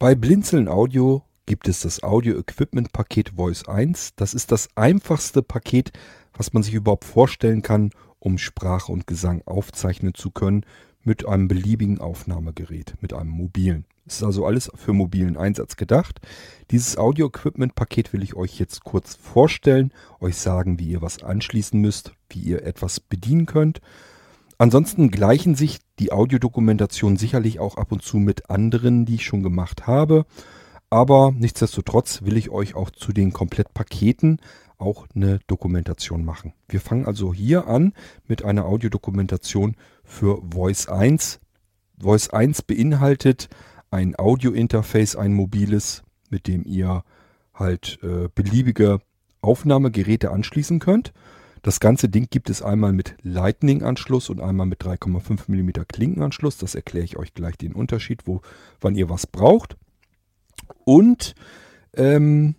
Bei Blinzeln Audio gibt es das Audio Equipment Paket Voice 1. Das ist das einfachste Paket, was man sich überhaupt vorstellen kann, um Sprache und Gesang aufzeichnen zu können mit einem beliebigen Aufnahmegerät, mit einem mobilen. Es ist also alles für mobilen Einsatz gedacht. Dieses Audio Equipment Paket will ich euch jetzt kurz vorstellen, euch sagen, wie ihr was anschließen müsst, wie ihr etwas bedienen könnt. Ansonsten gleichen sich die Audiodokumentationen sicherlich auch ab und zu mit anderen, die ich schon gemacht habe. Aber nichtsdestotrotz will ich euch auch zu den Komplettpaketen auch eine Dokumentation machen. Wir fangen also hier an mit einer Audiodokumentation für Voice 1. Voice 1 beinhaltet ein Audio-Interface, ein mobiles, mit dem ihr halt äh, beliebige Aufnahmegeräte anschließen könnt. Das ganze Ding gibt es einmal mit Lightning-Anschluss und einmal mit 3,5 mm Klinkenanschluss. Das erkläre ich euch gleich den Unterschied, wo, wann ihr was braucht. Und ähm,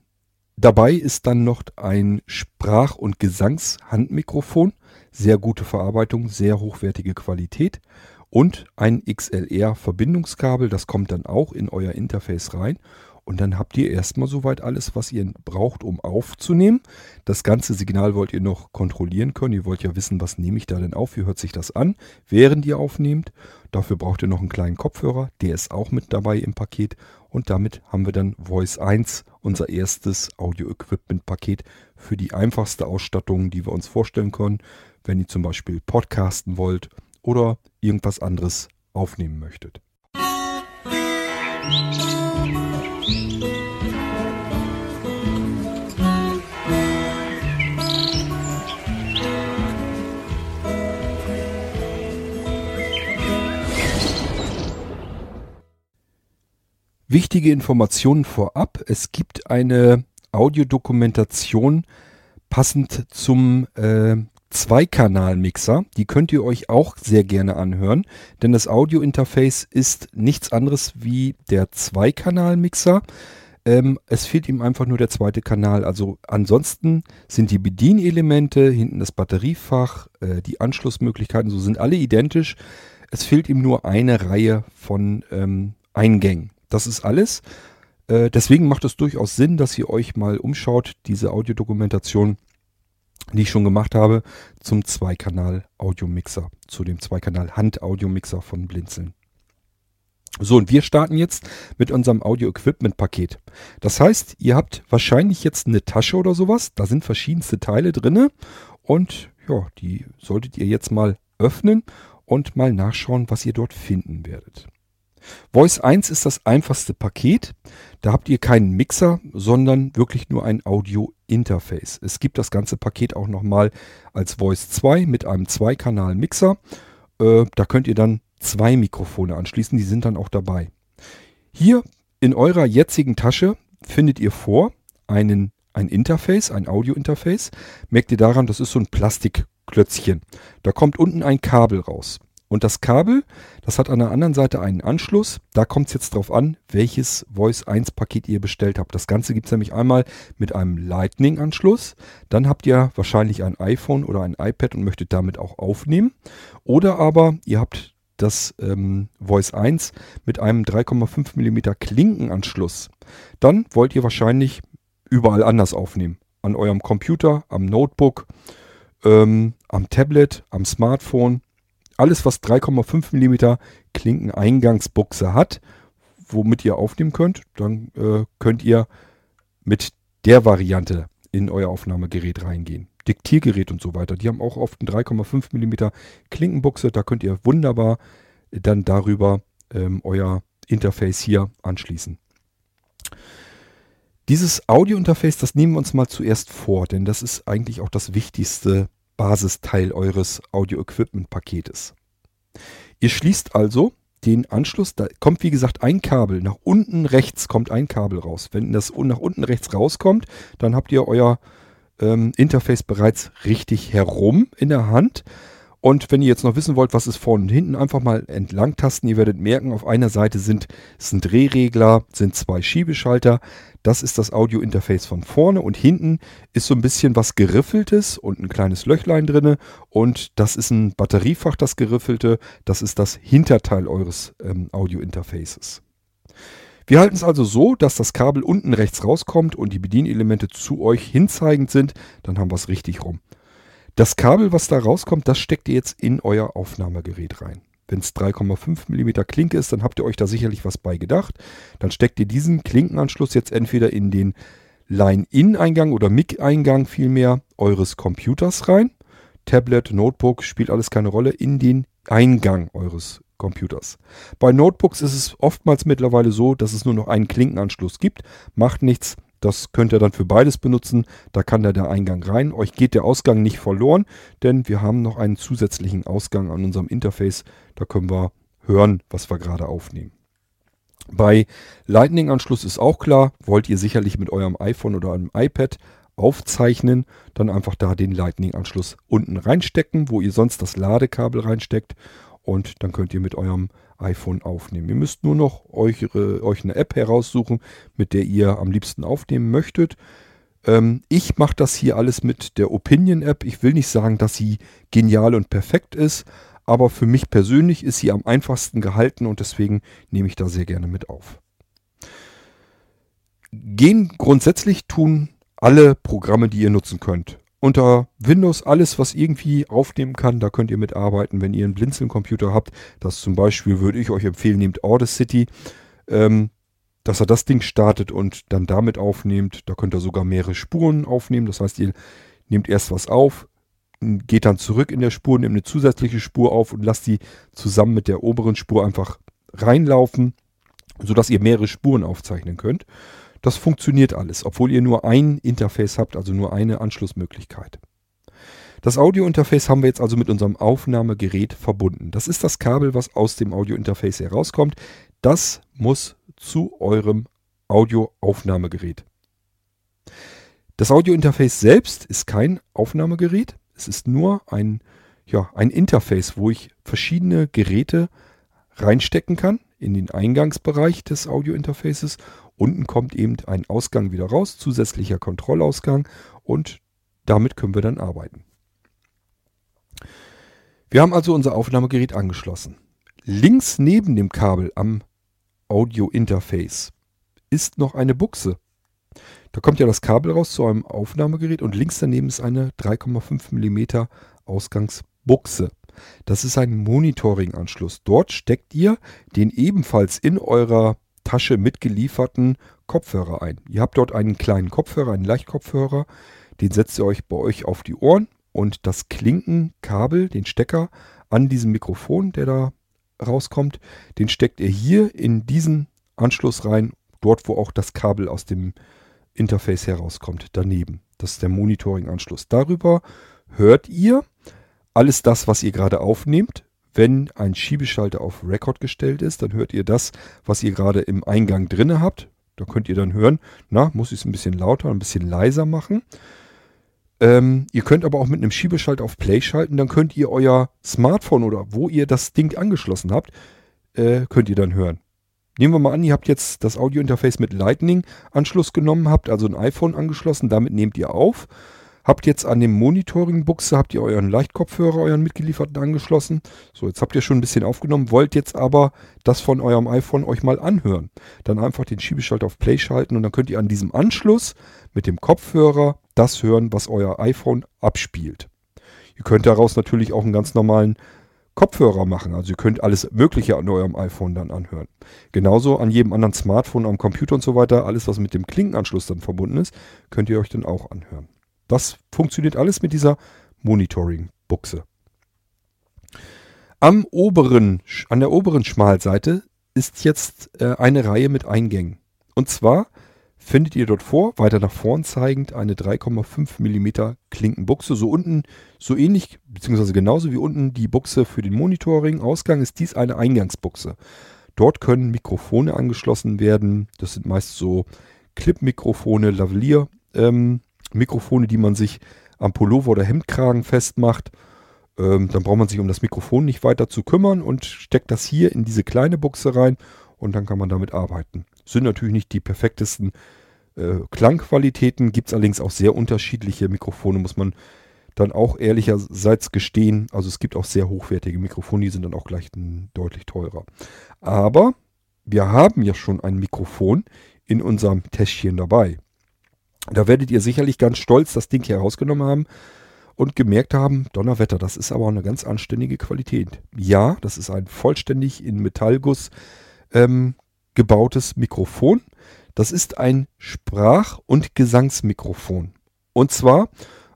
dabei ist dann noch ein Sprach- und Gesangshandmikrofon. Sehr gute Verarbeitung, sehr hochwertige Qualität. Und ein XLR-Verbindungskabel, das kommt dann auch in euer Interface rein. Und dann habt ihr erstmal soweit alles, was ihr braucht, um aufzunehmen. Das ganze Signal wollt ihr noch kontrollieren können. Ihr wollt ja wissen, was nehme ich da denn auf? Wie hört sich das an, während ihr aufnehmt? Dafür braucht ihr noch einen kleinen Kopfhörer. Der ist auch mit dabei im Paket. Und damit haben wir dann Voice 1, unser erstes Audio-Equipment-Paket für die einfachste Ausstattung, die wir uns vorstellen können, wenn ihr zum Beispiel podcasten wollt oder irgendwas anderes aufnehmen möchtet. Musik Wichtige Informationen vorab. Es gibt eine Audiodokumentation passend zum äh, Zweikanal-Mixer. Die könnt ihr euch auch sehr gerne anhören, denn das Audio-Interface ist nichts anderes wie der Zweikanal-Mixer. Ähm, es fehlt ihm einfach nur der zweite Kanal. Also ansonsten sind die Bedienelemente, hinten das Batteriefach, äh, die Anschlussmöglichkeiten, so sind alle identisch. Es fehlt ihm nur eine Reihe von ähm, Eingängen. Das ist alles. Äh, deswegen macht es durchaus Sinn, dass ihr euch mal umschaut, diese Audiodokumentation, die ich schon gemacht habe, zum Zweikanal-Audiomixer, zu dem Zweikanal-Hand-Audiomixer von Blinzeln. So, und wir starten jetzt mit unserem Audio-Equipment-Paket. Das heißt, ihr habt wahrscheinlich jetzt eine Tasche oder sowas, da sind verschiedenste Teile drin und ja, die solltet ihr jetzt mal öffnen und mal nachschauen, was ihr dort finden werdet. Voice 1 ist das einfachste Paket. Da habt ihr keinen Mixer, sondern wirklich nur ein Audio-Interface. Es gibt das ganze Paket auch nochmal als Voice 2 mit einem Zweikanal-Mixer. Äh, da könnt ihr dann zwei Mikrofone anschließen, die sind dann auch dabei. Hier in eurer jetzigen Tasche findet ihr vor einen, ein Interface, ein Audio-Interface. Merkt ihr daran, das ist so ein Plastikklötzchen. Da kommt unten ein Kabel raus. Und das Kabel, das hat an der anderen Seite einen Anschluss. Da kommt es jetzt drauf an, welches Voice 1 Paket ihr bestellt habt. Das Ganze gibt es nämlich einmal mit einem Lightning-Anschluss. Dann habt ihr wahrscheinlich ein iPhone oder ein iPad und möchtet damit auch aufnehmen. Oder aber ihr habt das ähm, Voice 1 mit einem 3,5 mm Klinkenanschluss. Dann wollt ihr wahrscheinlich überall anders aufnehmen. An eurem Computer, am Notebook, ähm, am Tablet, am Smartphone alles, was 3,5 mm Klinkeneingangsbuchse hat, womit ihr aufnehmen könnt, dann äh, könnt ihr mit der Variante in euer Aufnahmegerät reingehen. Diktiergerät und so weiter, die haben auch oft eine 3,5 mm Klinkenbuchse, da könnt ihr wunderbar dann darüber ähm, euer Interface hier anschließen. Dieses Audio-Interface, das nehmen wir uns mal zuerst vor, denn das ist eigentlich auch das wichtigste Basisteil eures Audio-Equipment-Paketes. Ihr schließt also den Anschluss, da kommt wie gesagt ein Kabel, nach unten rechts kommt ein Kabel raus. Wenn das nach unten rechts rauskommt, dann habt ihr euer ähm, Interface bereits richtig herum in der Hand. Und wenn ihr jetzt noch wissen wollt, was ist vorne und hinten, einfach mal entlang tasten. Ihr werdet merken, auf einer Seite sind, sind Drehregler, sind zwei Schiebeschalter. Das ist das Audio-Interface von vorne und hinten ist so ein bisschen was geriffeltes und ein kleines Löchlein drinne und das ist ein Batteriefach, das geriffelte. Das ist das Hinterteil eures ähm, Audio-Interfaces. Wir halten es also so, dass das Kabel unten rechts rauskommt und die Bedienelemente zu euch hinzeigend sind. Dann haben wir es richtig rum. Das Kabel, was da rauskommt, das steckt ihr jetzt in euer Aufnahmegerät rein. Wenn es 3,5 mm Klinke ist, dann habt ihr euch da sicherlich was bei gedacht. Dann steckt ihr diesen Klinkenanschluss jetzt entweder in den Line-In-Eingang oder MIG-Eingang vielmehr eures Computers rein. Tablet, Notebook, spielt alles keine Rolle, in den Eingang eures Computers. Bei Notebooks ist es oftmals mittlerweile so, dass es nur noch einen Klinkenanschluss gibt. Macht nichts, das könnt ihr dann für beides benutzen. Da kann da der Eingang rein. Euch geht der Ausgang nicht verloren, denn wir haben noch einen zusätzlichen Ausgang an unserem Interface. Da können wir hören, was wir gerade aufnehmen. Bei Lightning-Anschluss ist auch klar, wollt ihr sicherlich mit eurem iPhone oder einem iPad aufzeichnen, dann einfach da den Lightning-Anschluss unten reinstecken, wo ihr sonst das Ladekabel reinsteckt und dann könnt ihr mit eurem iPhone aufnehmen. Ihr müsst nur noch euch, äh, euch eine App heraussuchen, mit der ihr am liebsten aufnehmen möchtet. Ähm, ich mache das hier alles mit der Opinion App. Ich will nicht sagen, dass sie genial und perfekt ist, aber für mich persönlich ist sie am einfachsten gehalten und deswegen nehme ich da sehr gerne mit auf. Gehen grundsätzlich tun alle Programme, die ihr nutzen könnt unter Windows alles, was irgendwie aufnehmen kann, da könnt ihr mitarbeiten, wenn ihr einen Blinzeln-Computer habt. Das zum Beispiel würde ich euch empfehlen, nehmt Audacity, ähm, dass er das Ding startet und dann damit aufnehmt. Da könnt ihr sogar mehrere Spuren aufnehmen. Das heißt, ihr nehmt erst was auf, geht dann zurück in der Spur, nehmt eine zusätzliche Spur auf und lasst die zusammen mit der oberen Spur einfach reinlaufen, sodass ihr mehrere Spuren aufzeichnen könnt. Das funktioniert alles, obwohl ihr nur ein Interface habt, also nur eine Anschlussmöglichkeit. Das Audiointerface haben wir jetzt also mit unserem Aufnahmegerät verbunden. Das ist das Kabel, was aus dem Audiointerface herauskommt. Das muss zu eurem Audioaufnahmegerät. Das Audiointerface selbst ist kein Aufnahmegerät. Es ist nur ein, ja, ein Interface, wo ich verschiedene Geräte reinstecken kann in den Eingangsbereich des Audiointerfaces Unten kommt eben ein Ausgang wieder raus, zusätzlicher Kontrollausgang und damit können wir dann arbeiten. Wir haben also unser Aufnahmegerät angeschlossen. Links neben dem Kabel am Audio-Interface ist noch eine Buchse. Da kommt ja das Kabel raus zu einem Aufnahmegerät und links daneben ist eine 3,5 mm Ausgangsbuchse. Das ist ein Monitoring-Anschluss. Dort steckt ihr den ebenfalls in eurer Tasche mitgelieferten Kopfhörer ein. Ihr habt dort einen kleinen Kopfhörer, einen Leichtkopfhörer, den setzt ihr euch bei euch auf die Ohren und das Klinkenkabel, den Stecker an diesem Mikrofon, der da rauskommt, den steckt ihr hier in diesen Anschluss rein, dort wo auch das Kabel aus dem Interface herauskommt, daneben. Das ist der Monitoring-Anschluss. Darüber hört ihr alles das, was ihr gerade aufnehmt, wenn ein Schiebeschalter auf Record gestellt ist, dann hört ihr das, was ihr gerade im Eingang drinne habt. Da könnt ihr dann hören, na, muss ich es ein bisschen lauter, ein bisschen leiser machen. Ähm, ihr könnt aber auch mit einem Schiebeschalter auf Play schalten, dann könnt ihr euer Smartphone oder wo ihr das Ding angeschlossen habt, äh, könnt ihr dann hören. Nehmen wir mal an, ihr habt jetzt das Audiointerface mit Lightning-Anschluss genommen, habt also ein iPhone angeschlossen, damit nehmt ihr auf Habt jetzt an dem Monitoring-Buchse, habt ihr euren Leichtkopfhörer, euren mitgelieferten angeschlossen. So, jetzt habt ihr schon ein bisschen aufgenommen, wollt jetzt aber das von eurem iPhone euch mal anhören. Dann einfach den Schiebeschalter auf Play schalten und dann könnt ihr an diesem Anschluss mit dem Kopfhörer das hören, was euer iPhone abspielt. Ihr könnt daraus natürlich auch einen ganz normalen Kopfhörer machen. Also ihr könnt alles Mögliche an eurem iPhone dann anhören. Genauso an jedem anderen Smartphone, am Computer und so weiter, alles was mit dem Klinkenanschluss dann verbunden ist, könnt ihr euch dann auch anhören. Das funktioniert alles mit dieser Monitoring-Buchse. Am oberen, an der oberen Schmalseite ist jetzt äh, eine Reihe mit Eingängen. Und zwar findet ihr dort vor, weiter nach vorn zeigend, eine 3,5 mm Klinkenbuchse. So unten, so ähnlich, beziehungsweise genauso wie unten die Buchse für den Monitoring-Ausgang, ist dies eine Eingangsbuchse. Dort können Mikrofone angeschlossen werden. Das sind meist so Clip-Mikrofone, Lavalier, ähm, Mikrofone, die man sich am Pullover oder Hemdkragen festmacht. Ähm, dann braucht man sich um das Mikrofon nicht weiter zu kümmern und steckt das hier in diese kleine Buchse rein und dann kann man damit arbeiten. Sind natürlich nicht die perfektesten äh, Klangqualitäten, gibt es allerdings auch sehr unterschiedliche Mikrofone, muss man dann auch ehrlicherseits gestehen. Also es gibt auch sehr hochwertige Mikrofone, die sind dann auch gleich deutlich teurer. Aber wir haben ja schon ein Mikrofon in unserem Täschchen dabei. Da werdet ihr sicherlich ganz stolz das Ding hier rausgenommen haben und gemerkt haben, Donnerwetter, das ist aber eine ganz anständige Qualität. Ja, das ist ein vollständig in Metallguss ähm, gebautes Mikrofon. Das ist ein Sprach- und Gesangsmikrofon. Und zwar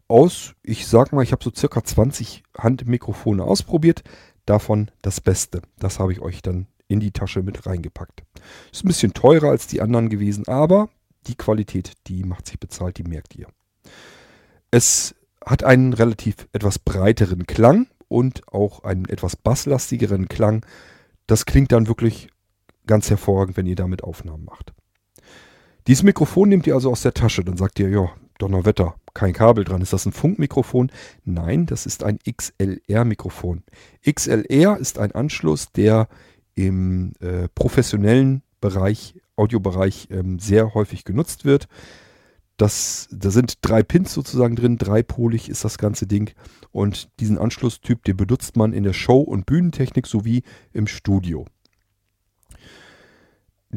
aus, ich sag mal, ich habe so circa 20 Handmikrofone ausprobiert, davon das Beste. Das habe ich euch dann in die Tasche mit reingepackt. Ist ein bisschen teurer als die anderen gewesen, aber die Qualität, die macht sich bezahlt, die merkt ihr. Es hat einen relativ etwas breiteren Klang und auch einen etwas basslastigeren Klang. Das klingt dann wirklich ganz hervorragend, wenn ihr damit Aufnahmen macht. Dieses Mikrofon nehmt ihr also aus der Tasche. Dann sagt ihr, ja, Donnerwetter, kein Kabel dran. Ist das ein Funkmikrofon? Nein, das ist ein XLR-Mikrofon. XLR ist ein Anschluss, der im äh, professionellen Bereich, Audiobereich, ähm, sehr häufig genutzt wird. Das, da sind drei Pins sozusagen drin, dreipolig ist das ganze Ding. Und diesen Anschlusstyp, den benutzt man in der Show- und Bühnentechnik sowie im Studio.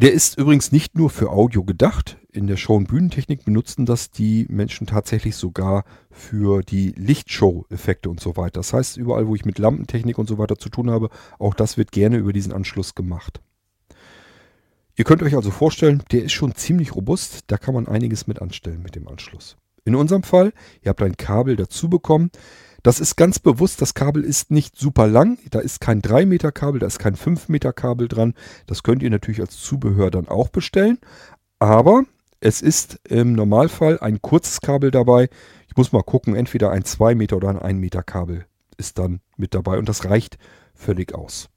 Der ist übrigens nicht nur für Audio gedacht. In der Show- und Bühnentechnik benutzen das die Menschen tatsächlich sogar für die Lichtshow-Effekte und so weiter. Das heißt, überall, wo ich mit Lampentechnik und so weiter zu tun habe, auch das wird gerne über diesen Anschluss gemacht. Ihr könnt euch also vorstellen, der ist schon ziemlich robust. Da kann man einiges mit anstellen mit dem Anschluss. In unserem Fall, ihr habt ein Kabel dazu bekommen. Das ist ganz bewusst, das Kabel ist nicht super lang. Da ist kein 3 Meter Kabel, da ist kein 5 Meter Kabel dran. Das könnt ihr natürlich als Zubehör dann auch bestellen. Aber es ist im Normalfall ein kurzes Kabel dabei. Ich muss mal gucken, entweder ein 2 Meter oder ein 1 Meter Kabel ist dann mit dabei und das reicht völlig aus.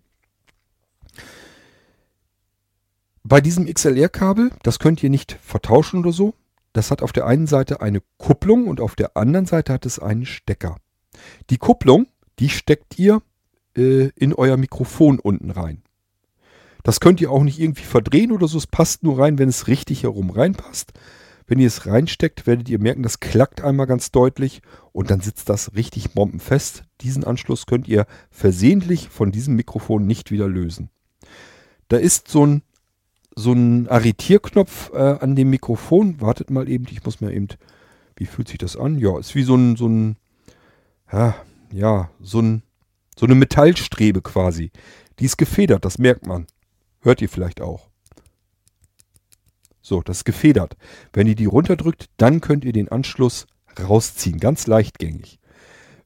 Bei diesem XLR-Kabel, das könnt ihr nicht vertauschen oder so. Das hat auf der einen Seite eine Kupplung und auf der anderen Seite hat es einen Stecker. Die Kupplung, die steckt ihr äh, in euer Mikrofon unten rein. Das könnt ihr auch nicht irgendwie verdrehen oder so. Es passt nur rein, wenn es richtig herum reinpasst. Wenn ihr es reinsteckt, werdet ihr merken, das klackt einmal ganz deutlich und dann sitzt das richtig bombenfest. Diesen Anschluss könnt ihr versehentlich von diesem Mikrofon nicht wieder lösen. Da ist so ein, so ein Arretierknopf äh, an dem Mikrofon. Wartet mal eben, ich muss mir eben, wie fühlt sich das an? Ja, ist wie so ein, so ein ja, ja, so, ein, so eine Metallstrebe quasi. Die ist gefedert, das merkt man. Hört ihr vielleicht auch. So, das ist gefedert. Wenn ihr die runterdrückt, dann könnt ihr den Anschluss rausziehen. Ganz leichtgängig.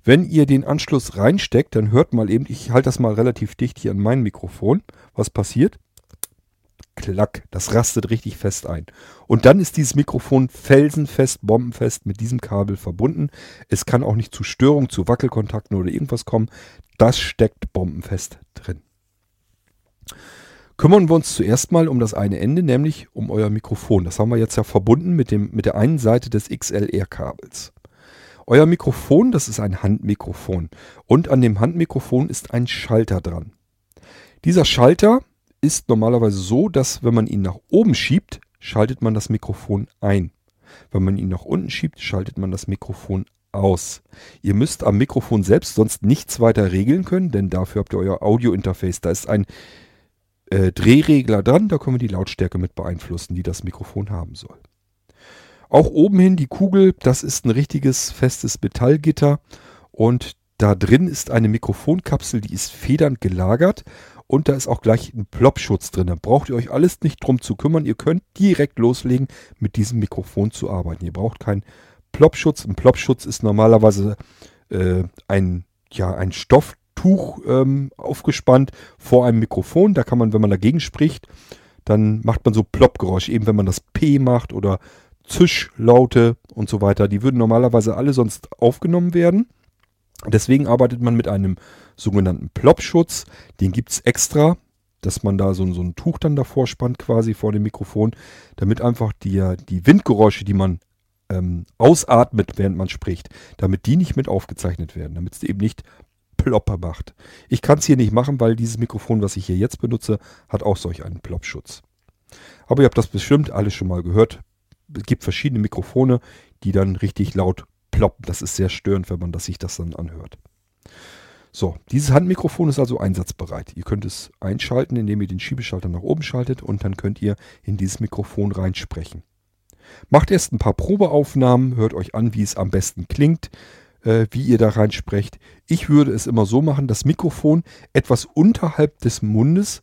Wenn ihr den Anschluss reinsteckt, dann hört mal eben, ich halte das mal relativ dicht hier an mein Mikrofon. Was passiert? Klack, das rastet richtig fest ein. Und dann ist dieses Mikrofon felsenfest, bombenfest mit diesem Kabel verbunden. Es kann auch nicht zu Störungen, zu Wackelkontakten oder irgendwas kommen. Das steckt bombenfest drin. Kümmern wir uns zuerst mal um das eine Ende, nämlich um euer Mikrofon. Das haben wir jetzt ja verbunden mit, dem, mit der einen Seite des XLR-Kabels. Euer Mikrofon, das ist ein Handmikrofon. Und an dem Handmikrofon ist ein Schalter dran. Dieser Schalter ist normalerweise so, dass wenn man ihn nach oben schiebt, schaltet man das Mikrofon ein. Wenn man ihn nach unten schiebt, schaltet man das Mikrofon aus. Ihr müsst am Mikrofon selbst sonst nichts weiter regeln können, denn dafür habt ihr euer Audio-Interface. Da ist ein äh, Drehregler dran, da können wir die Lautstärke mit beeinflussen, die das Mikrofon haben soll. Auch oben hin die Kugel, das ist ein richtiges festes Metallgitter und da drin ist eine Mikrofonkapsel, die ist federnd gelagert und da ist auch gleich ein Plopschutz drin. Da braucht ihr euch alles nicht drum zu kümmern. Ihr könnt direkt loslegen, mit diesem Mikrofon zu arbeiten. Ihr braucht keinen Plopschutz. Ein Plopschutz ist normalerweise äh, ein, ja, ein Stofftuch ähm, aufgespannt vor einem Mikrofon. Da kann man, wenn man dagegen spricht, dann macht man so Ploppgeräusche. Eben wenn man das P macht oder Zischlaute und so weiter. Die würden normalerweise alle sonst aufgenommen werden. Deswegen arbeitet man mit einem sogenannten Plopschutz. Den gibt es extra, dass man da so, so, ein Tuch dann davor spannt, quasi vor dem Mikrofon, damit einfach die, die Windgeräusche, die man ähm, ausatmet, während man spricht, damit die nicht mit aufgezeichnet werden, damit es eben nicht Plopper macht. Ich kann es hier nicht machen, weil dieses Mikrofon, was ich hier jetzt benutze, hat auch solch einen Plopschutz. Aber ihr habt das bestimmt alles schon mal gehört. Es gibt verschiedene Mikrofone, die dann richtig laut ploppen. Das ist sehr störend, wenn man das, sich das dann anhört. So, dieses Handmikrofon ist also einsatzbereit. Ihr könnt es einschalten, indem ihr den Schiebeschalter nach oben schaltet und dann könnt ihr in dieses Mikrofon reinsprechen. Macht erst ein paar Probeaufnahmen, hört euch an, wie es am besten klingt, äh, wie ihr da reinsprecht. Ich würde es immer so machen, das Mikrofon etwas unterhalb des Mundes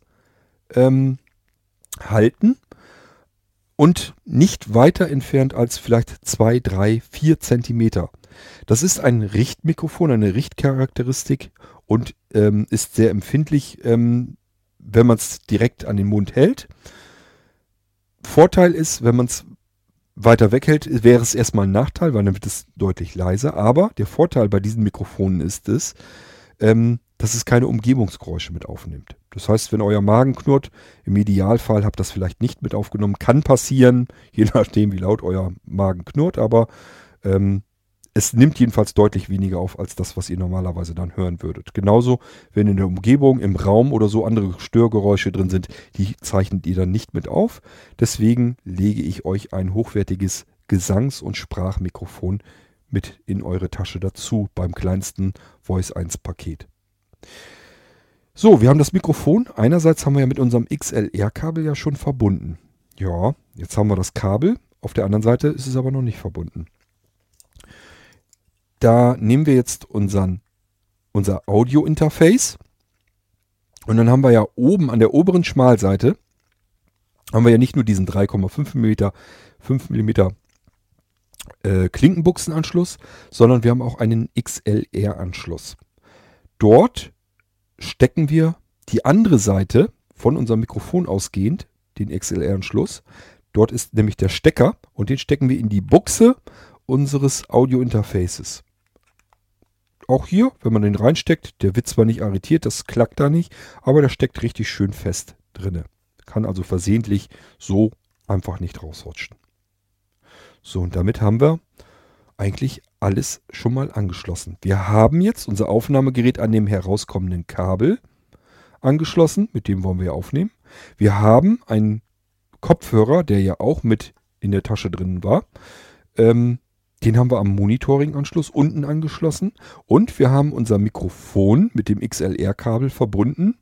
ähm, halten und nicht weiter entfernt als vielleicht zwei, drei, vier Zentimeter. Das ist ein Richtmikrofon, eine Richtcharakteristik und ähm, ist sehr empfindlich, ähm, wenn man es direkt an den Mund hält. Vorteil ist, wenn man es weiter weghält, wäre es erstmal ein Nachteil, weil dann wird es deutlich leiser. Aber der Vorteil bei diesen Mikrofonen ist es, ähm, dass es keine Umgebungsgeräusche mit aufnimmt. Das heißt, wenn euer Magen knurrt, im Idealfall habt das vielleicht nicht mit aufgenommen. Kann passieren, je nachdem, wie laut euer Magen knurrt, aber ähm, es nimmt jedenfalls deutlich weniger auf als das, was ihr normalerweise dann hören würdet. Genauso, wenn in der Umgebung, im Raum oder so andere Störgeräusche drin sind, die zeichnet ihr dann nicht mit auf. Deswegen lege ich euch ein hochwertiges Gesangs- und Sprachmikrofon mit in eure Tasche dazu beim kleinsten Voice 1 Paket. So, wir haben das Mikrofon. Einerseits haben wir ja mit unserem XLR-Kabel ja schon verbunden. Ja, jetzt haben wir das Kabel. Auf der anderen Seite ist es aber noch nicht verbunden. Da nehmen wir jetzt unseren, unser Audio-Interface. Und dann haben wir ja oben an der oberen Schmalseite, haben wir ja nicht nur diesen 3,5 mm, 5 mm äh, Klinkenbuchsenanschluss, sondern wir haben auch einen XLR-Anschluss. Dort stecken wir die andere Seite von unserem Mikrofon ausgehend, den XLR-Anschluss. Dort ist nämlich der Stecker und den stecken wir in die Buchse unseres Audio-Interfaces auch hier, wenn man den reinsteckt, der wird zwar nicht arretiert, das klackt da nicht, aber der steckt richtig schön fest drinne. Kann also versehentlich so einfach nicht rausrutschen. So, und damit haben wir eigentlich alles schon mal angeschlossen. Wir haben jetzt unser Aufnahmegerät an dem herauskommenden Kabel angeschlossen, mit dem wollen wir aufnehmen. Wir haben einen Kopfhörer, der ja auch mit in der Tasche drin war. Ähm, den haben wir am Monitoring-Anschluss unten angeschlossen. Und wir haben unser Mikrofon mit dem XLR-Kabel verbunden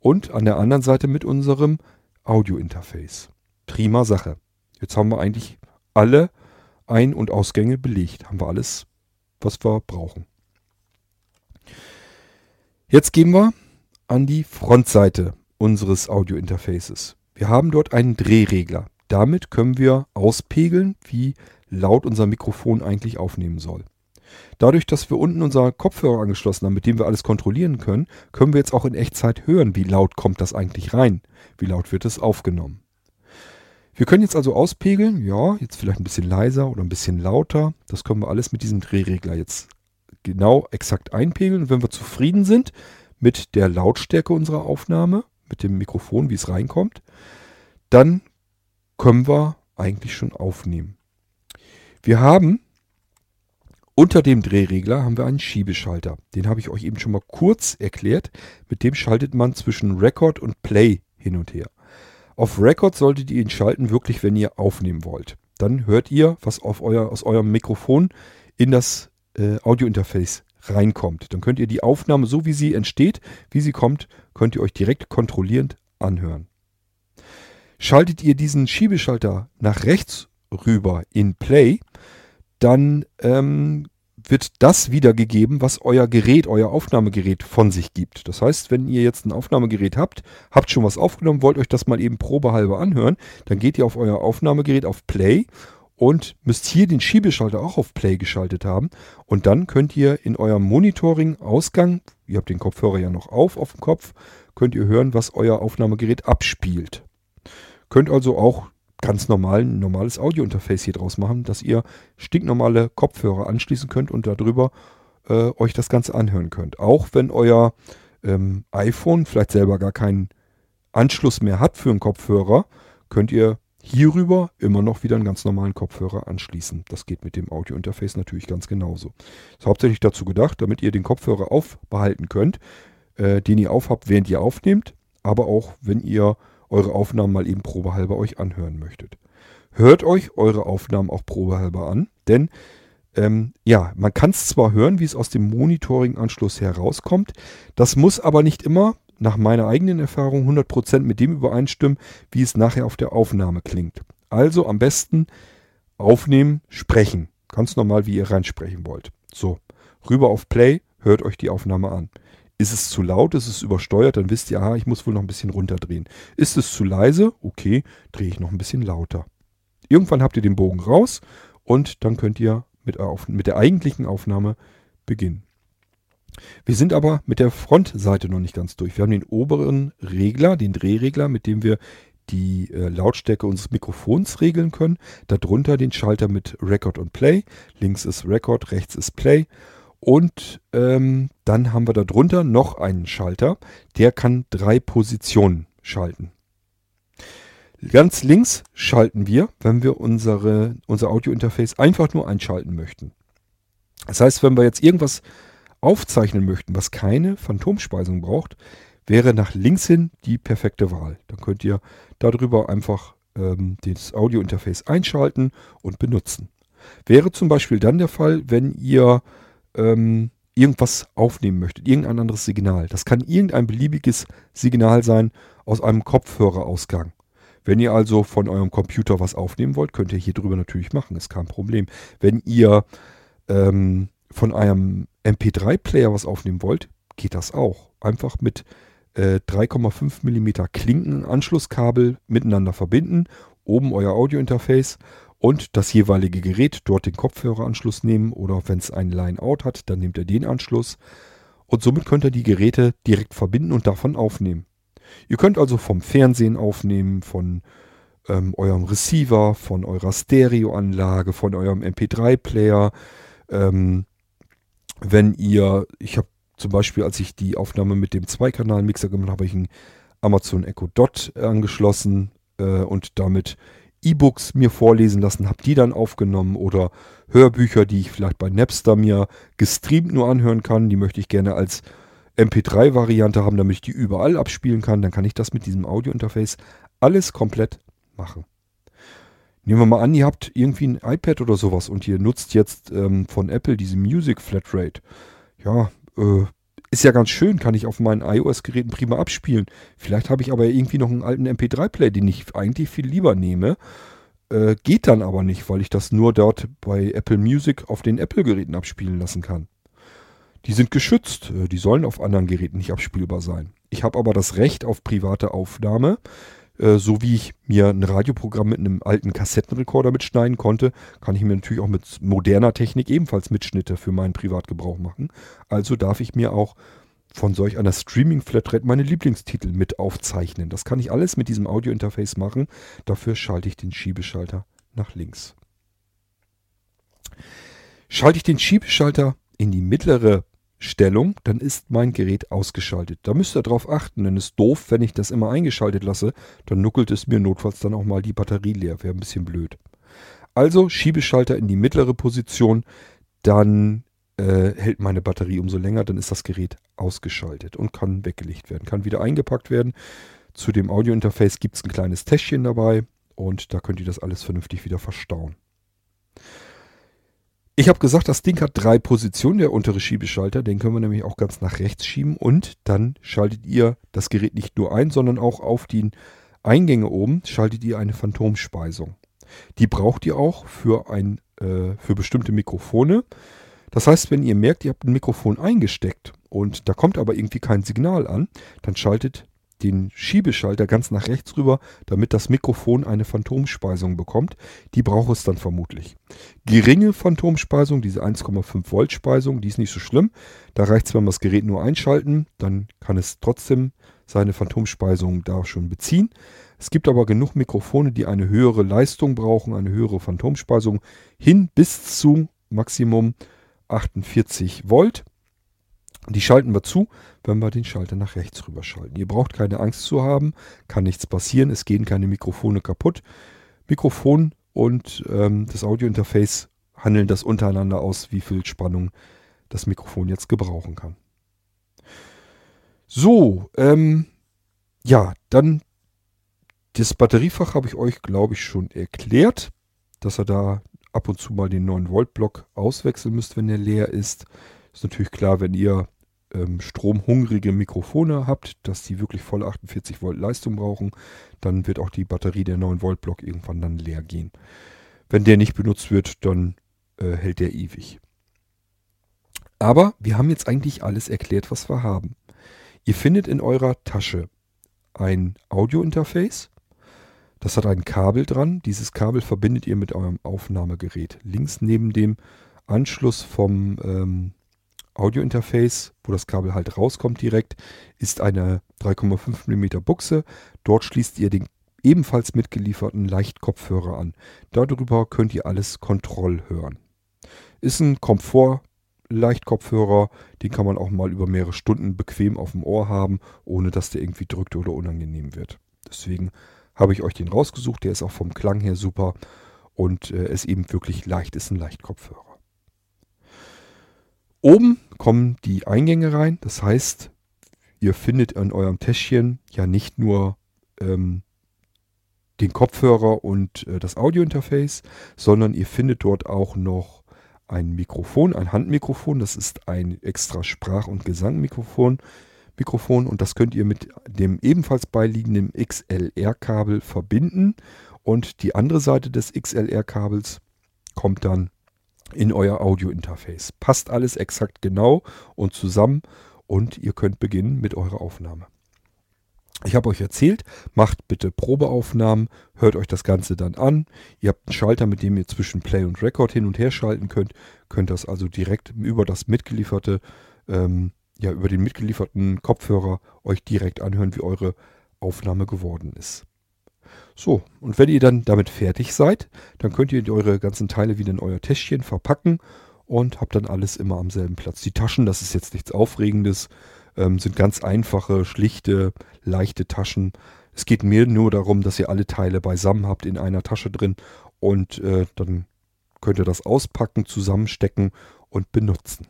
und an der anderen Seite mit unserem Audio-Interface. Prima Sache. Jetzt haben wir eigentlich alle Ein- und Ausgänge belegt. Haben wir alles, was wir brauchen. Jetzt gehen wir an die Frontseite unseres Audio-Interfaces. Wir haben dort einen Drehregler. Damit können wir auspegeln, wie laut unser Mikrofon eigentlich aufnehmen soll. Dadurch, dass wir unten unser Kopfhörer angeschlossen haben, mit dem wir alles kontrollieren können, können wir jetzt auch in Echtzeit hören, wie laut kommt das eigentlich rein, wie laut wird es aufgenommen. Wir können jetzt also auspegeln, ja, jetzt vielleicht ein bisschen leiser oder ein bisschen lauter. Das können wir alles mit diesem Drehregler jetzt genau exakt einpegeln. Und wenn wir zufrieden sind mit der Lautstärke unserer Aufnahme, mit dem Mikrofon, wie es reinkommt, dann können wir eigentlich schon aufnehmen. Wir haben unter dem Drehregler haben wir einen Schiebeschalter. Den habe ich euch eben schon mal kurz erklärt. Mit dem schaltet man zwischen Record und Play hin und her. Auf Record solltet ihr ihn schalten, wirklich, wenn ihr aufnehmen wollt. Dann hört ihr, was euer, aus eurem Mikrofon in das äh, Audiointerface reinkommt. Dann könnt ihr die Aufnahme, so wie sie entsteht, wie sie kommt, könnt ihr euch direkt kontrollierend anhören. Schaltet ihr diesen Schiebeschalter nach rechts rüber in Play, dann ähm, wird das wiedergegeben, was euer Gerät, euer Aufnahmegerät von sich gibt. Das heißt, wenn ihr jetzt ein Aufnahmegerät habt, habt schon was aufgenommen, wollt euch das mal eben probehalber anhören, dann geht ihr auf euer Aufnahmegerät auf Play und müsst hier den Schiebeschalter auch auf Play geschaltet haben. Und dann könnt ihr in eurem Monitoring-Ausgang, ihr habt den Kopfhörer ja noch auf auf dem Kopf, könnt ihr hören, was euer Aufnahmegerät abspielt. Könnt also auch ganz normal ein normales Audiointerface hier draus machen, dass ihr stinknormale Kopfhörer anschließen könnt und darüber äh, euch das Ganze anhören könnt. Auch wenn euer ähm, iPhone vielleicht selber gar keinen Anschluss mehr hat für einen Kopfhörer, könnt ihr hierüber immer noch wieder einen ganz normalen Kopfhörer anschließen. Das geht mit dem Audiointerface natürlich ganz genauso. Ist hauptsächlich dazu gedacht, damit ihr den Kopfhörer aufbehalten könnt, äh, den ihr aufhabt, während ihr aufnehmt, aber auch wenn ihr eure Aufnahmen mal eben probehalber euch anhören möchtet. Hört euch eure Aufnahmen auch probehalber an, denn Ähm, ja, man kann es zwar hören, wie es aus dem Monitoring-Anschluss herauskommt, das muss aber nicht immer, nach meiner eigenen Erfahrung, 100% mit dem übereinstimmen, wie es nachher auf der Aufnahme klingt. Also am besten aufnehmen, sprechen. Ganz normal, wie ihr reinsprechen wollt. So, rüber auf Play, hört euch die Aufnahme an. Ist es zu laut, ist es übersteuert, dann wisst ihr, aha, ich muss wohl noch ein bisschen runterdrehen. Ist es zu leise, okay, drehe ich noch ein bisschen lauter. Irgendwann habt ihr den Bogen raus und dann könnt ihr mit, mit der eigentlichen Aufnahme beginnen. Wir sind aber mit der Frontseite noch nicht ganz durch. Wir haben den oberen Regler, den Drehregler, mit dem wir die äh, Lautstärke unseres Mikrofons regeln können. Darunter den Schalter mit Record und Play. Links ist Record, rechts ist Play. Und ähm, dann haben wir darunter noch einen Schalter, der kann drei Positionen schalten. Ganz links schalten wir, wenn wir unsere, unser Audiointerface einfach nur einschalten möchten. Das heißt, wenn wir jetzt irgendwas aufzeichnen möchten, was keine Phantomspeisung braucht, wäre nach links hin die perfekte Wahl. Dann könnt ihr darüber einfach ähm, das Audiointerface einschalten und benutzen. Wäre zum Beispiel dann der Fall, wenn ihr ähm, irgendwas aufnehmen möchtet, irgendein anderes Signal. Das kann irgendein beliebiges Signal sein aus einem Kopfhörerausgang. Wenn ihr also von eurem Computer was aufnehmen wollt, könnt ihr hier drüber natürlich machen, ist kein Problem. Wenn ihr ähm, von einem MP3-Player was aufnehmen wollt, geht das auch. Einfach mit äh, 3,5 mm Klinkenanschlusskabel miteinander verbinden, oben euer Audiointerface und das jeweilige Gerät, dort den Kopfhöreranschluss nehmen oder wenn es einen Line-Out hat, dann nehmt ihr den Anschluss und somit könnt ihr die Geräte direkt verbinden und davon aufnehmen. Ihr könnt also vom Fernsehen aufnehmen, von ähm, eurem Receiver, von eurer Stereoanlage, von eurem MP3-Player. Ähm, wenn ihr, ich habe zum Beispiel, als ich die Aufnahme mit dem Zweikanal-Mixer gemacht habe, habe ich einen Amazon Echo Dot angeschlossen äh, und damit E-Books mir vorlesen lassen, habe die dann aufgenommen oder Hörbücher, die ich vielleicht bei Napster mir gestreamt nur anhören kann, die möchte ich gerne als MP3-Variante haben, damit ich die überall abspielen kann, dann kann ich das mit diesem Audio-Interface alles komplett machen. Nehmen wir mal an, ihr habt irgendwie ein iPad oder sowas und ihr nutzt jetzt ähm, von Apple diese Music Flatrate. Ja, äh, ist ja ganz schön, kann ich auf meinen iOS-Geräten prima abspielen. Vielleicht habe ich aber irgendwie noch einen alten MP3-Player, den ich eigentlich viel lieber nehme. Äh, geht dann aber nicht, weil ich das nur dort bei Apple Music auf den Apple-Geräten abspielen lassen kann. Die sind geschützt, äh, die sollen auf anderen Geräten nicht abspielbar sein. Ich habe aber das Recht auf private Aufnahme. Äh, so wie ich mir ein Radioprogramm mit einem alten Kassettenrekorder mitschneiden konnte, kann ich mir natürlich auch mit moderner Technik ebenfalls Mitschnitte für meinen Privatgebrauch machen. Also darf ich mir auch von solch einer Streaming-Flatrate meine Lieblingstitel mit aufzeichnen. Das kann ich alles mit diesem Audio-Interface machen. Dafür schalte ich den Schiebeschalter nach links. Schalte ich den Schiebeschalter in die mittlere Stellung, dann ist mein Gerät ausgeschaltet. Da müsst ihr darauf achten, denn es ist doof, wenn ich das immer eingeschaltet lasse, dann nuckelt es mir notfalls dann auch mal die Batterie leer. Wäre ein bisschen blöd. Also Schiebeschalter in die mittlere Position, dann äh, hält meine Batterie umso länger, dann ist das Gerät ausgeschaltet und kann weggelegt werden, kann wieder eingepackt werden. Zu dem Audiointerface gibt es ein kleines Täschchen dabei und da könnt ihr das alles vernünftig wieder verstauen. Ich habe gesagt, das Ding hat drei Positionen, der untere Schiebeschalter. Den können wir nämlich auch ganz nach rechts schieben. Und dann schaltet ihr das Gerät nicht nur ein, sondern auch auf die Eingänge oben schaltet ihr eine Phantomspeisung. Die braucht ihr auch für, ein, äh, für bestimmte Mikrofone. Das heißt, wenn ihr merkt, ihr habt ein Mikrofon eingesteckt und da kommt aber irgendwie kein Signal an, dann schaltet den Schiebeschalter ganz nach rechts rüber, damit das Mikrofon eine Phantomspeisung bekommt. Die braucht es dann vermutlich. Geringe Phantomspeisung, diese 1,5 Volt Speisung, die ist nicht so schlimm. Da reicht es, wenn wir das Gerät nur einschalten, dann kann es trotzdem seine Phantomspeisung da schon beziehen. Es gibt aber genug Mikrofone, die eine höhere Leistung brauchen, eine höhere Phantomspeisung hin bis zu Maximum 48 Volt. Die schalten wir zu, wenn wir den Schalter nach rechts rüber schalten. Ihr braucht keine Angst zu haben, kann nichts passieren, es gehen keine Mikrofone kaputt. Mikrofon und ähm, das Audiointerface handeln das untereinander aus, wie viel Spannung das Mikrofon jetzt gebrauchen kann. So, ähm, ja, dann das Batteriefach habe ich euch, glaube ich, schon erklärt, dass ihr da ab und zu mal den 9-Volt-Block auswechseln müsst, wenn der leer ist. Ist natürlich klar, wenn ihr ähm, stromhungrige Mikrofone habt, dass die wirklich volle 48 Volt Leistung brauchen, dann wird auch die Batterie der 9-Volt-Block irgendwann dann leer gehen. Wenn der nicht benutzt wird, dann äh, hält der ewig. Aber wir haben jetzt eigentlich alles erklärt, was wir haben. Ihr findet in eurer Tasche ein Audio-Interface. Das hat ein Kabel dran. Dieses Kabel verbindet ihr mit eurem Aufnahmegerät. Links neben dem Anschluss vom ähm, Audio-Interface, wo das Kabel halt rauskommt direkt, ist eine 3,5 mm Buchse. Dort schließt ihr den ebenfalls mitgelieferten Leichtkopfhörer an. Darüber könnt ihr alles Kontroll hören. Ist ein Komfort-Leichtkopfhörer, den kann man auch mal über mehrere Stunden bequem auf dem Ohr haben, ohne dass der irgendwie drückt oder unangenehm wird. Deswegen habe ich euch den rausgesucht. Der ist auch vom Klang her super und äh, eben wirklich leicht, ist ein Leichtkopfhörer. Oben kommen die Eingänge rein. Das heißt, ihr findet in eurem Täschchen ja nicht nur ähm, den Kopfhörer und äh, das Audiointerface, sondern ihr findet dort auch noch ein Mikrofon, ein Handmikrofon. Das ist ein extra Sprach- und Gesangmikrofon. Mikrofon und das könnt ihr mit dem ebenfalls beiliegenden XLR-Kabel verbinden und die andere Seite des XLR-Kabels kommt dann in euer Audio-Interface. Passt alles exakt genau und zusammen und ihr könnt beginnen mit eurer Aufnahme. Ich habe euch erzählt, macht bitte Probeaufnahmen, hört euch das Ganze dann an. Ihr habt einen Schalter, mit dem ihr zwischen Play und Record hin und her schalten könnt. Könnt das also direkt über das mitgelieferte, ähm, ja, über den mitgelieferten Kopfhörer euch direkt anhören, wie eure Aufnahme geworden ist. So, und wenn ihr dann damit fertig seid, dann könnt ihr eure ganzen Teile wieder in euer Täschchen verpacken und habt dann alles immer am selben Platz. Die Taschen, das ist jetzt nichts Aufregendes, ähm, sind ganz einfache, schlichte, leichte Taschen. Es geht mir nur darum, dass ihr alle Teile beisammen habt in einer Tasche drin und äh, dann könnt ihr das auspacken, zusammenstecken und benutzen.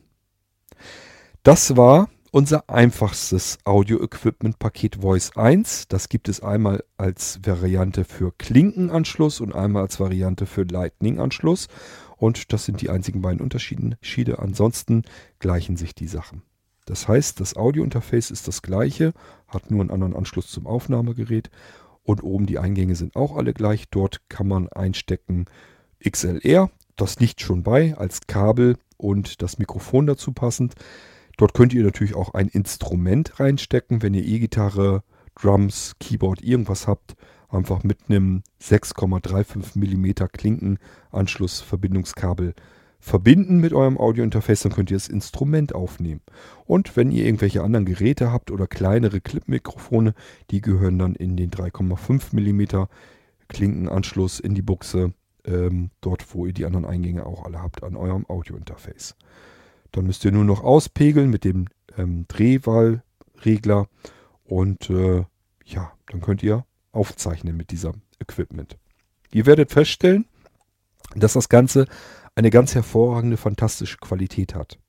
Das war unser einfachstes Audio-Equipment-Paket Voice 1. Das gibt es einmal als Variante für Klinkenanschluss und einmal als Variante für Lightning-Anschluss. Und das sind die einzigen beiden Unterschiede. Ansonsten gleichen sich die Sachen. Das heißt, das Audio-Interface ist das gleiche, hat nur einen anderen Anschluss zum Aufnahmegerät. Und oben die Eingänge sind auch alle gleich. Dort kann man einstecken XLR. Das liegt schon bei als Kabel und das Mikrofon dazu passend. Dort könnt ihr natürlich auch ein Instrument reinstecken, wenn ihr E-Gitarre, Drums, Keyboard, irgendwas habt. Einfach mit einem 6,35 mm Klinkenanschlussverbindungskabel verbinden mit eurem Audiointerface, dann könnt ihr das Instrument aufnehmen. Und wenn ihr irgendwelche anderen Geräte habt oder kleinere Clip-Mikrofone, die gehören dann in den 3,5 mm Klinkenanschluss in die Buchse, ähm, dort wo ihr die anderen Eingänge auch alle habt an eurem Audiointerface. Dann müsst ihr nur noch auspegeln mit dem ähm, Drehwahlregler und äh, ja, dann könnt ihr aufzeichnen mit diesem Equipment. Ihr werdet feststellen, dass das Ganze eine ganz hervorragende, fantastische Qualität hat.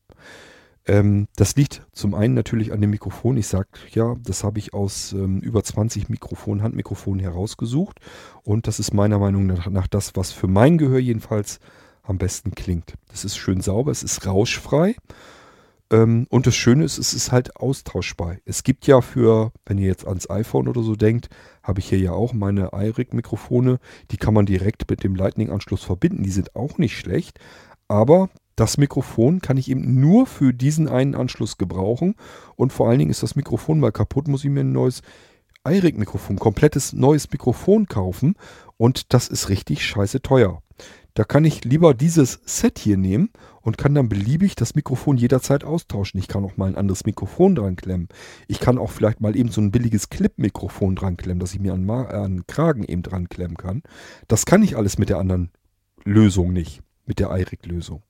Ähm, das liegt zum einen natürlich an dem Mikrofon. Ich sage ja, das habe ich aus ähm, über 20 Mikrofonen, Handmikrofonen herausgesucht. Und das ist meiner Meinung nach, nach das, was für mein Gehör jedenfalls am besten klingt. Das ist schön sauber, es ist rauschfrei. Ähm, und das Schöne ist, es ist halt austauschbar. Es gibt ja für, wenn ihr jetzt ans iPhone oder so denkt, habe ich hier ja auch meine iRig-Mikrofone. Die kann man direkt mit dem Lightning-Anschluss verbinden. Die sind auch nicht schlecht. Aber das Mikrofon kann ich eben nur für diesen einen Anschluss gebrauchen. Und vor allen Dingen ist das Mikrofon mal kaputt, muss ich mir ein neues iRig-Mikrofon, komplettes neues Mikrofon kaufen. Und das ist richtig scheiße teuer. Da kann ich lieber dieses Set hier nehmen und kann dann beliebig das Mikrofon jederzeit austauschen. Ich kann auch mal ein anderes Mikrofon dran klemmen. Ich kann auch vielleicht mal eben so ein billiges Clip-Mikrofon dran klemmen, dass ich mir an, an Kragen eben dran klemmen kann. Das kann ich alles mit der anderen Lösung nicht, mit der iRig-Lösung.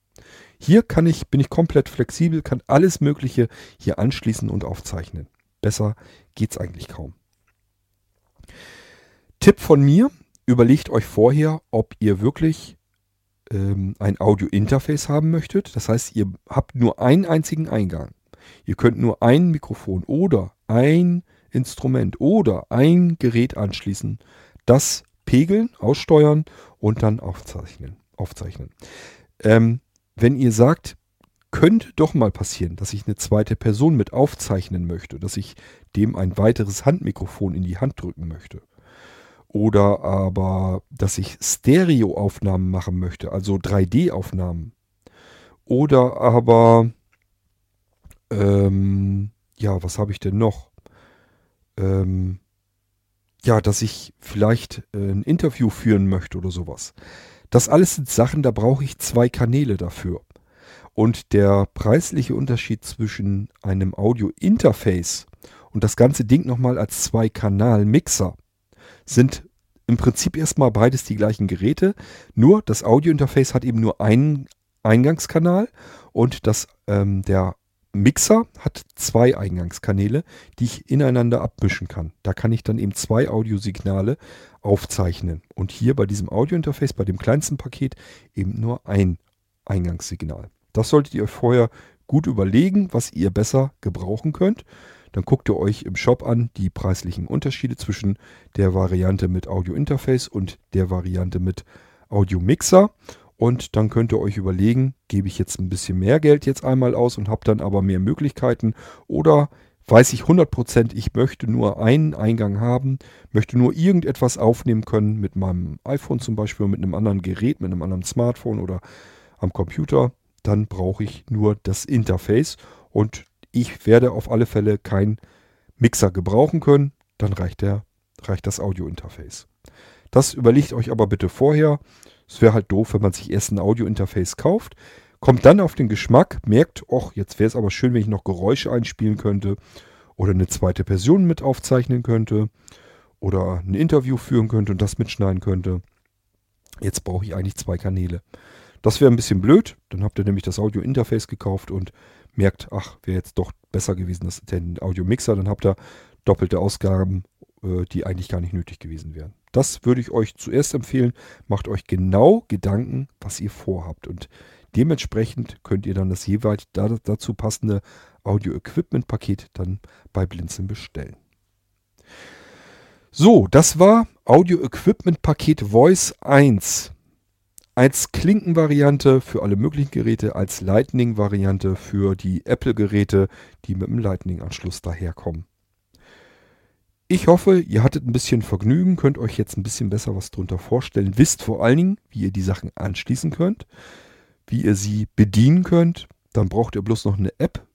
Hier kann ich, bin ich komplett flexibel, kann alles Mögliche hier anschließen und aufzeichnen. Besser geht's eigentlich kaum. Tipp von mir, überlegt euch vorher, ob ihr wirklich ähm, ein Audio-Interface haben möchtet. Das heißt, ihr habt nur einen einzigen Eingang. Ihr könnt nur ein Mikrofon oder ein Instrument oder ein Gerät anschließen, das pegeln, aussteuern und dann aufzeichnen. aufzeichnen. Ähm, wenn ihr sagt, könnte doch mal passieren, dass ich eine zweite Person mit aufzeichnen möchte, dass ich dem ein weiteres Handmikrofon in die Hand drücken möchte. Oder aber, dass ich Stereoaufnahmen machen möchte, also 3D-Aufnahmen. Oder aber, ähm, ja, was habe ich denn noch? Ähm, ja, dass ich vielleicht äh, ein Interview führen möchte oder sowas. Das alles sind Sachen, da brauche ich zwei Kanäle dafür. Und der preisliche Unterschied zwischen einem Audio-Interface und das ganze Ding nochmal als Zwei-Kanal-Mixer sind im Prinzip erstmal beides die gleichen Geräte. Nur das Audio-Interface hat eben nur einen Eingangskanal und das, ähm, der Mixer hat zwei Eingangskanäle, die ich ineinander abmischen kann. Da kann ich dann eben zwei Audiosignale aufzeichnen. Und hier bei diesem Audiointerface, bei dem kleinsten Paket, eben nur ein Eingangssignal. Das solltet ihr euch vorher gut überlegen, was ihr besser gebrauchen könnt. Dann guckt ihr euch im Shop an die preislichen Unterschiede zwischen der Variante mit Audiointerface und der Variante mit Audiomixer. Und dann könnt ihr euch überlegen, gebe ich jetzt ein bisschen mehr Geld jetzt einmal aus und habe dann aber mehr Möglichkeiten oder weiß ich 100%, ich möchte nur einen Eingang haben, möchte nur irgendetwas aufnehmen können mit meinem iPhone zum Beispiel, mit einem anderen Gerät, mit einem anderen Smartphone oder am Computer, dann brauche ich nur das Interface und ich werde auf alle Fälle keinen Mixer gebrauchen können, dann reicht, der, reicht das Audio-Interface. Das überlegt euch aber bitte vorher. Es wäre halt doof, wenn man sich erst ein Audio-Interface kauft, kommt dann auf den Geschmack, merkt, ach, jetzt wäre es aber schön, wenn ich noch Geräusche einspielen könnte oder eine zweite Person mit aufzeichnen könnte oder ein Interview führen könnte und das mitschneiden könnte. Jetzt brauche ich eigentlich zwei Kanäle. Das wäre ein bisschen blöd, dann habt ihr nämlich das Audio-Interface gekauft und merkt, ach, wäre jetzt doch besser gewesen, das den Audio-Mixer, dann habt ihr doppelte Ausgaben, äh, die eigentlich gar nicht nötig gewesen wären. Das würde ich euch zuerst empfehlen. Macht euch genau Gedanken, was ihr vorhabt. Und dementsprechend könnt ihr dann das jeweils dazu passende Audio-Equipment-Paket dann bei Blinzeln bestellen. So, das war Audio-Equipment-Paket Voice 1. Als Klinkenvariante für alle möglichen Geräte, als Lightning-Variante für die Apple-Geräte, die mit dem Lightning-Anschluss daherkommen. Ich hoffe, ihr hattet ein bisschen Vergnügen, könnt euch jetzt ein bisschen besser was drunter vorstellen. Wisst vor allen Dingen, wie ihr die Sachen anschließen könnt, wie ihr sie bedienen könnt. Dann braucht ihr bloß noch eine App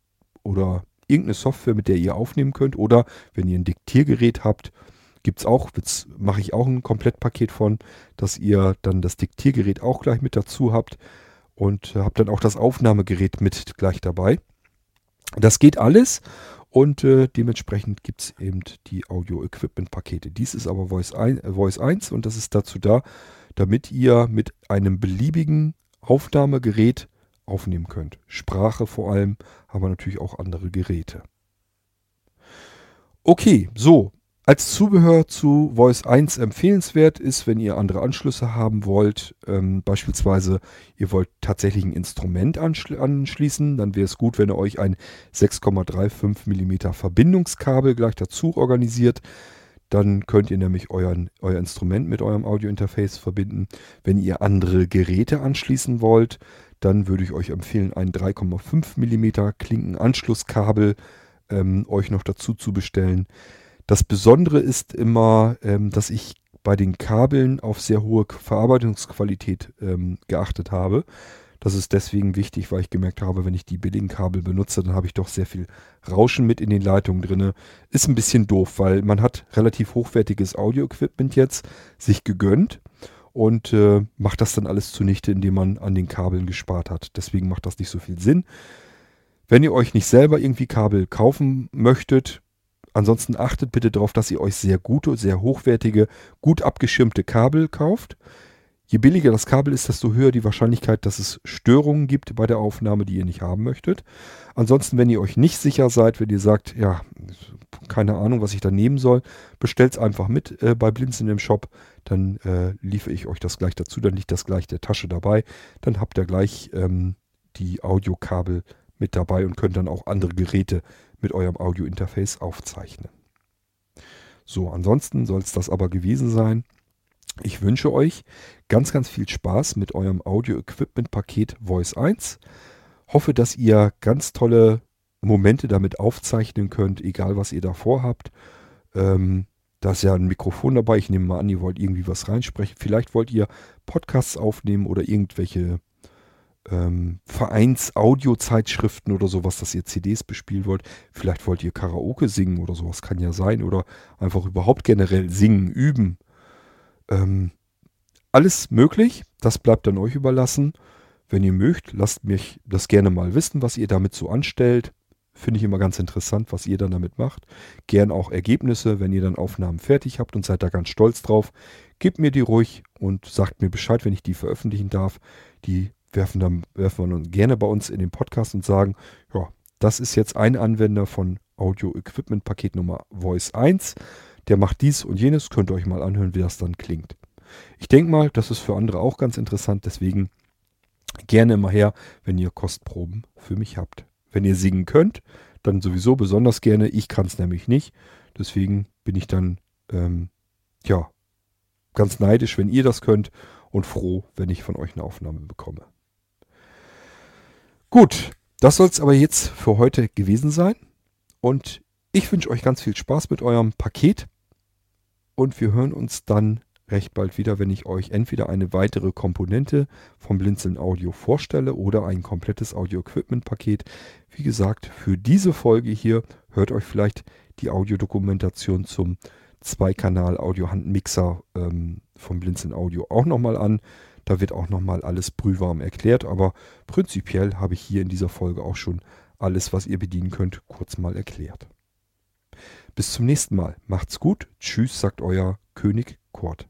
oder irgendeine Software, mit der ihr aufnehmen könnt. Oder wenn ihr ein Diktiergerät habt, gibt es auch, mache ich auch ein Komplettpaket von, dass ihr dann das Diktiergerät auch gleich mit dazu habt und habt dann auch das Aufnahmegerät mit gleich dabei. Das geht alles und äh, dementsprechend gibt es eben die Audio-Equipment-Pakete. Dies ist aber Voice, ein, äh, Voice 1 und das ist dazu da, damit ihr mit einem beliebigen Aufnahmegerät aufnehmen könnt. Sprache vor allem, aber natürlich auch andere Geräte. Okay, so, als Zubehör zu Voice 1 empfehlenswert ist, wenn ihr andere Anschlüsse haben wollt, ähm, beispielsweise ihr wollt tatsächlich ein Instrument anschli anschließen, dann wäre es gut, wenn ihr euch ein 6,35 mm Verbindungskabel gleich dazu organisiert. Dann könnt ihr nämlich euren, euer Instrument mit eurem Audiointerface verbinden. Wenn ihr andere Geräte anschließen wollt, dann würde ich euch empfehlen, ein 3,5 mm Klinkenanschlusskabel ähm, euch noch dazu zu bestellen. Das Besondere ist immer, ähm, dass ich bei den Kabeln auf sehr hohe Verarbeitungsqualität ähm, geachtet habe. Das ist deswegen wichtig, weil ich gemerkt habe, wenn ich die billigen Kabel benutze, dann habe ich doch sehr viel Rauschen mit in den Leitungen drin. Ist ein bisschen doof, weil man hat relativ hochwertiges Audio-Equipment jetzt sich gegönnt und äh, macht das dann alles zunichte, indem man an den Kabeln gespart hat. Deswegen macht das nicht so viel Sinn. Wenn ihr euch nicht selber irgendwie Kabel kaufen möchtet, Ansonsten achtet bitte darauf, dass ihr euch sehr gute, sehr hochwertige, gut abgeschirmte Kabel kauft. Je billiger das Kabel ist, desto höher die Wahrscheinlichkeit, dass es Störungen gibt bei der Aufnahme, die ihr nicht haben möchtet. Ansonsten, wenn ihr euch nicht sicher seid, wenn ihr sagt, ja, keine Ahnung, was ich da nehmen soll, bestellt es einfach mit äh, bei Blinzen im Shop. Dann äh, liefere ich euch das gleich dazu. Dann liegt das gleich der Tasche dabei. Dann habt ihr gleich ähm, die Audiokabel mit dabei und könnt dann auch andere Geräte mit eurem Audio-Interface aufzeichnen. So, ansonsten soll es das aber gewesen sein. Ich wünsche euch ganz, ganz viel Spaß mit eurem Audio-Equipment-Paket Voice 1. Hoffe, dass ihr ganz tolle Momente damit aufzeichnen könnt, egal was ihr da vorhabt. Ähm, da ist ja ein Mikrofon dabei. Ich nehme mal an, ihr wollt irgendwie was reinsprechen. Vielleicht wollt ihr Podcasts aufnehmen oder irgendwelche ähm, Vereins-Audio-Zeitschriften oder sowas, dass ihr CDs bespielen wollt. Vielleicht wollt ihr Karaoke singen oder sowas, kann ja sein. Oder einfach überhaupt generell singen, üben. Ähm, alles möglich. Das bleibt dann euch überlassen. Wenn ihr mögt, lasst mich das gerne mal wissen, was ihr damit so anstellt. Finde ich immer ganz interessant, was ihr dann damit macht. Gern auch Ergebnisse, wenn ihr dann Aufnahmen fertig habt und seid da ganz stolz drauf. Gebt mir die ruhig und sagt mir Bescheid, wenn ich die veröffentlichen darf. Die werfen, dann, werfen wir dann gerne bei uns in den Podcast und sagen, ja, das ist jetzt ein Anwender von Audio Equipment Paket Nummer Voice 1. Der macht dies und jenes. Könnt ihr euch mal anhören, wie das dann klingt. Ich denke mal, das ist für andere auch ganz interessant. Deswegen gerne immer her, wenn ihr Kostproben für mich habt. Wenn ihr singen könnt, dann sowieso besonders gerne. Ich kann es nämlich nicht. Deswegen bin ich dann, ähm, ja, ganz neidisch, wenn ihr das könnt und froh, wenn ich von euch eine Aufnahme bekomme. Gut, das soll es aber jetzt für heute gewesen sein. Und ich wünsche euch ganz viel Spaß mit eurem Paket. Und wir hören uns dann recht bald wieder, wenn ich euch entweder eine weitere Komponente vom Blinzeln Audio vorstelle oder ein komplettes Audio-Equipment-Paket. Wie gesagt, für diese Folge hier hört euch vielleicht die Audiodokumentation zum Zweikanal-Audio-Handmixer ähm, vom Blinzeln Audio auch nochmal an. Da wird auch nochmal alles brühwarm erklärt, aber prinzipiell habe ich hier in dieser Folge auch schon alles, was ihr bedienen könnt, kurz mal erklärt. Bis zum nächsten Mal. Macht's gut. Tschüss, sagt euer König Kurt.